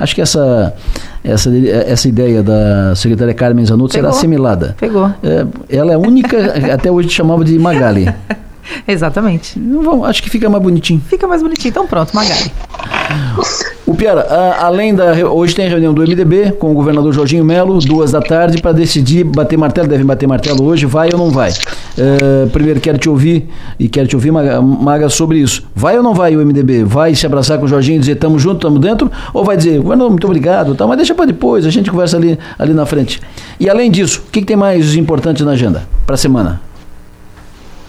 Acho que essa, essa, essa ideia da secretária Carmen Zanotto será assimilada. Pegou. É, ela é a única, até hoje chamava de Magali. Exatamente. Vamos, acho que fica mais bonitinho. Fica mais bonitinho. Então pronto, Magali. O Piara, além da. Hoje tem reunião do MDB com o governador Jorginho Melo, duas da tarde, para decidir bater martelo. Devem bater martelo hoje, vai ou não vai? Uh, primeiro quero te ouvir e quero te ouvir, Maga, Maga, sobre isso. Vai ou não vai o MDB? Vai se abraçar com o Jorginho e dizer tamo junto, tamo dentro? Ou vai dizer, governador, muito obrigado, tá, mas deixa para depois, a gente conversa ali, ali na frente. E além disso, o que, que tem mais importante na agenda para a semana?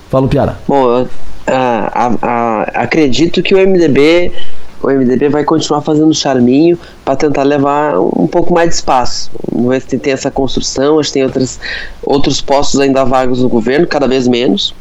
Fala, Piara. Bom, acredito que o MDB o MDB vai continuar fazendo charminho para tentar levar um pouco mais de espaço. Vamos ver se tem essa construção, acho que tem outras, outros postos ainda vagos no governo, cada vez menos.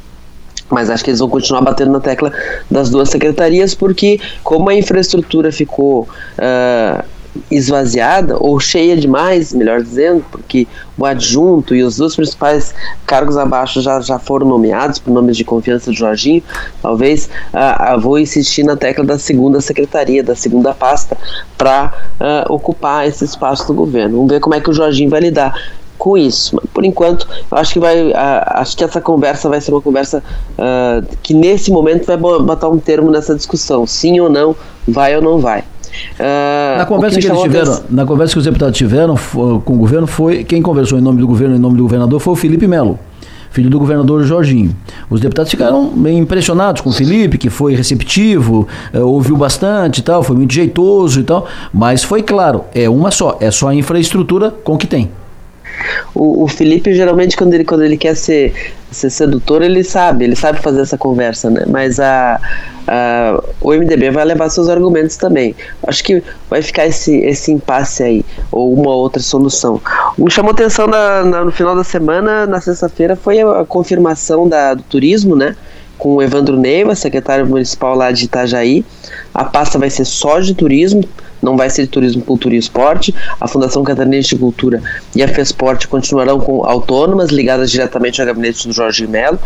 Mas acho que eles vão continuar batendo na tecla das duas secretarias, porque como a infraestrutura ficou uh, esvaziada ou cheia demais, melhor dizendo, porque o adjunto e os dois principais cargos abaixo já, já foram nomeados por nomes de confiança de Jorginho, talvez uh, uh, vou insistir na tecla da segunda secretaria, da segunda pasta, para uh, ocupar esse espaço do governo. Vamos ver como é que o Jorginho vai lidar com isso. Por enquanto, eu acho que vai, acho que essa conversa vai ser uma conversa que nesse momento vai botar um termo nessa discussão, sim ou não, vai ou não vai. Uh, na conversa que, que eles tiveram, na conversa que os deputados tiveram com o governo foi quem conversou em nome do governo, em nome do governador foi o Felipe Melo filho do governador Jorginho. Os deputados ficaram bem impressionados com o Felipe, que foi receptivo, eh, ouviu bastante e tal, foi muito jeitoso e tal, mas foi claro, é uma só, é só a infraestrutura com o que tem. O, o Felipe, geralmente, quando ele, quando ele quer ser, ser sedutor, ele sabe, ele sabe fazer essa conversa, né? Mas a, a, o MDB vai levar seus argumentos também. Acho que vai ficar esse, esse impasse aí, ou uma outra solução. O que chamou atenção na, na, no final da semana, na sexta-feira, foi a, a confirmação da, do turismo, né? com o Evandro Neiva, secretário municipal lá de Itajaí. A pasta vai ser só de turismo, não vai ser de turismo, cultura e esporte. A Fundação Catarinense de Cultura e a FESPORT continuarão com autônomas, ligadas diretamente ao gabinete do Jorge Melo.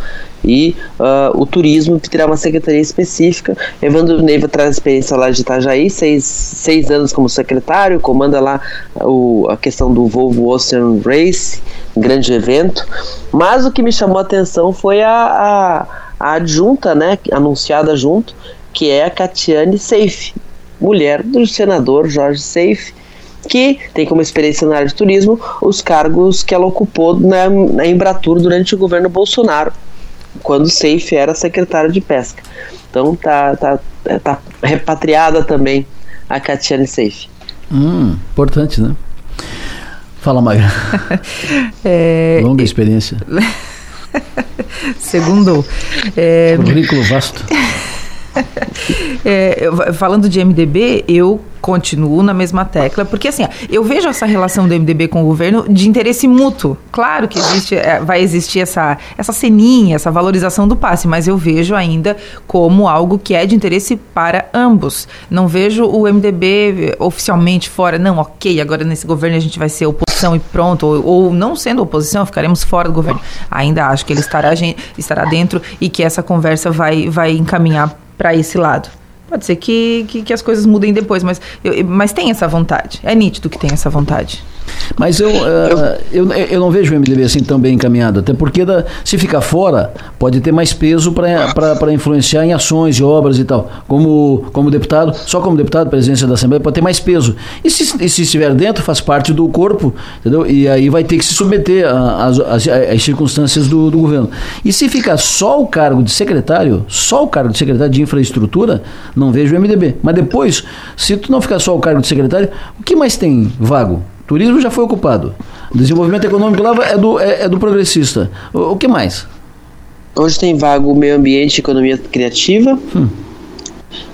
E uh, o turismo terá uma secretaria específica. Evandro Neiva traz experiência lá de Itajaí, seis, seis anos como secretário, comanda lá o, a questão do Volvo Ocean Race, grande evento. Mas o que me chamou a atenção foi a, a a adjunta, né, anunciada junto, que é a Catiane Seife, mulher do senador Jorge Seife, que tem como experiência na área de turismo os cargos que ela ocupou na, na Embratur durante o governo Bolsonaro, quando Seife era secretário de pesca. Então tá, tá, tá repatriada também a Catiane Seife. Hum, importante, né? Fala, Maga. é... Longa experiência. Segundo. É... Currículo vasto. É, falando de MDB, eu continuo na mesma tecla, porque assim, eu vejo essa relação do MDB com o governo de interesse mútuo. Claro que existe, é, vai existir essa, essa ceninha, essa valorização do passe, mas eu vejo ainda como algo que é de interesse para ambos. Não vejo o MDB oficialmente fora, não, ok, agora nesse governo a gente vai ser oposição e pronto, ou, ou não sendo oposição, ficaremos fora do governo. Ainda acho que ele estará, estará dentro e que essa conversa vai, vai encaminhar para esse lado. Pode ser que, que, que, as coisas mudem depois, mas, eu, mas tem essa vontade. É nítido que tem essa vontade. Mas eu, uh, eu, eu não vejo o MDB assim tão bem encaminhado, até porque da, se ficar fora, pode ter mais peso para influenciar em ações e obras e tal. Como, como deputado, só como deputado, presidência da Assembleia, pode ter mais peso. E se, e se estiver dentro, faz parte do corpo, entendeu? E aí vai ter que se submeter às circunstâncias do, do governo. E se ficar só o cargo de secretário, só o cargo de secretário de infraestrutura, não vejo o MDB. Mas depois, se tu não ficar só o cargo de secretário, o que mais tem vago? Turismo já foi ocupado. Desenvolvimento econômico lá é do, é, é do progressista. O, o, que mais? Hoje tem vago meio ambiente e economia criativa. Hum.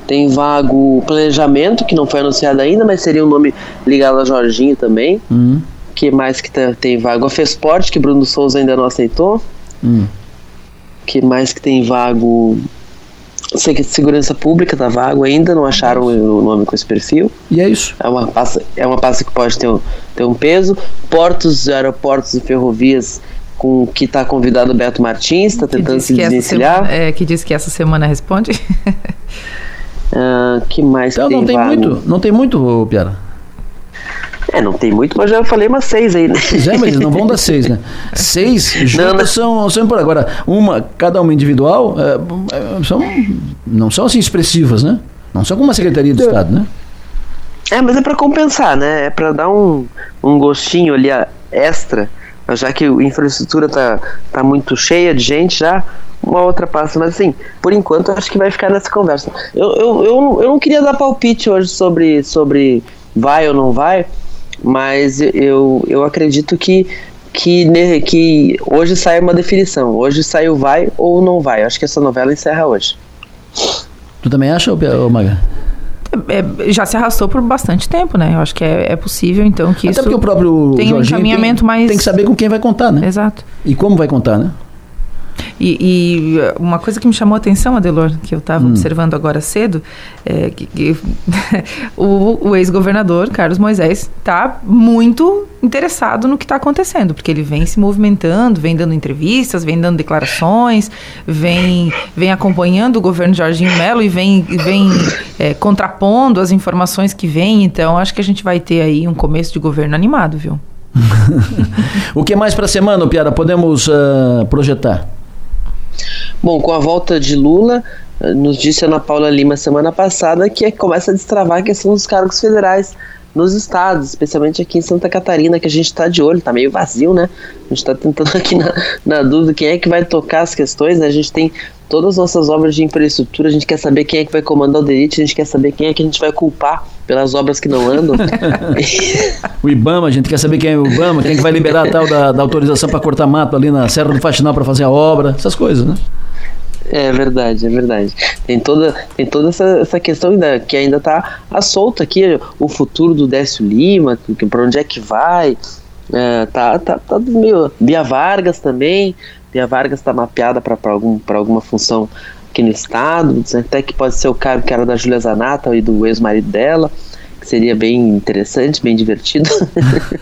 Tem vago planejamento, que não foi anunciado ainda, mas seria um nome ligado a Jorginho também. Hum. que mais que tá, tem vago? A Fesporte, que Bruno Souza ainda não aceitou. Hum. que mais que tem vago? Segurança Pública da Vago ainda não acharam o nome com esse perfil. E é isso. É uma pasta, é uma pasta que pode ter um, ter um peso. Portos, aeroportos e ferrovias com que está convidado o Beto Martins, está tentando se desvencilhar. Semana, é, que diz que essa semana responde. uh, que mais então, tem não tem vago? muito, não tem muito, Piara. É, não tem muito, mas já falei umas seis aí, né? Pois é, mas não vão dar seis, né? Seis juntas não, não. São, são por agora. Uma, cada uma individual, é, são, não são assim expressivas, né? Não são como uma Secretaria do Estado, né? É, mas é para compensar, né? É para dar um, um gostinho ali extra, já que a infraestrutura tá, tá muito cheia de gente já, uma outra passa. Mas assim, por enquanto acho que vai ficar nessa conversa. Eu, eu, eu, eu não queria dar palpite hoje sobre, sobre vai ou não vai, mas eu, eu acredito que, que, que hoje sai uma definição. Hoje saiu vai ou não vai. acho que essa novela encerra hoje. Tu também acha, Maga? É, é, já se arrastou por bastante tempo, né? Eu acho que é, é possível, então, que Até isso porque o próprio tem um encaminhamento tem, mais... Tem que saber com quem vai contar, né? Exato. E como vai contar, né? E, e, uma coisa que me chamou a atenção, Adelor, que eu estava hum. observando agora cedo, é que, que o, o ex-governador Carlos Moisés está muito interessado no que está acontecendo, porque ele vem se movimentando, vem dando entrevistas, vem dando declarações, vem, vem acompanhando o governo Jorginho Melo e vem, vem é, contrapondo as informações que vêm. Então, acho que a gente vai ter aí um começo de governo animado, viu? o que mais para a semana, Piara, podemos uh, projetar? Bom, com a volta de Lula, eh, nos disse a Ana Paula Lima semana passada que começa a destravar a questão dos cargos federais nos estados, especialmente aqui em Santa Catarina, que a gente está de olho, está meio vazio, né? A gente está tentando aqui na, na, dúvida quem é que vai tocar as questões, né? A gente tem todas as nossas obras de infraestrutura, a gente quer saber quem é que vai comandar o delite, a gente quer saber quem é que a gente vai culpar pelas obras que não andam. o IBAMA, a gente quer saber quem é o IBAMA, quem é que vai liberar a tal da, da autorização para cortar mato ali na Serra do Faxinal para fazer a obra, essas coisas, né? É verdade, é verdade. Tem toda, tem toda essa, essa questão ainda, que ainda está a solta aqui, o futuro do Décio Lima, para onde é que vai. É, tá, tá, tá meio. Bia Vargas também. Bia Vargas está mapeada para algum, alguma função aqui no estado. Até que pode ser o cara que era da Julia Zanata e do ex-marido dela, que seria bem interessante, bem divertido.